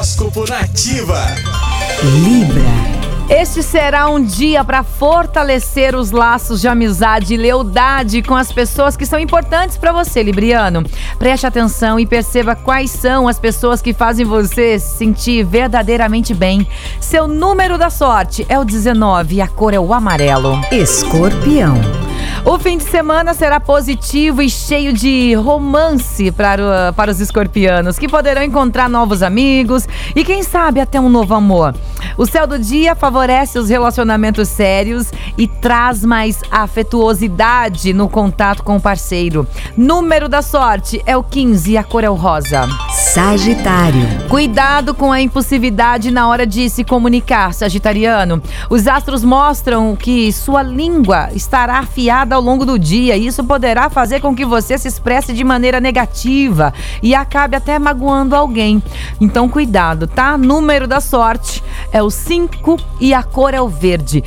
Horóscopo Nativa. Libra. Este será um dia para fortalecer os laços de amizade e lealdade com as pessoas que são importantes para você, Libriano. Preste atenção e perceba quais são as pessoas que fazem você se sentir verdadeiramente bem. Seu número da sorte é o 19 e a cor é o amarelo. Escorpião. O fim de semana será positivo e cheio de romance para, para os escorpianos, que poderão encontrar novos amigos e, quem sabe, até um novo amor. O céu do dia favorece os relacionamentos sérios e traz mais afetuosidade no contato com o parceiro. Número da sorte é o 15 e a cor é o rosa. Sagitário. Cuidado com a impulsividade na hora de se comunicar, Sagitariano. Os astros mostram que sua língua estará afiada ao longo do dia. E isso poderá fazer com que você se expresse de maneira negativa e acabe até magoando alguém. Então, cuidado, tá? Número da sorte é o 5 e a cor é o verde.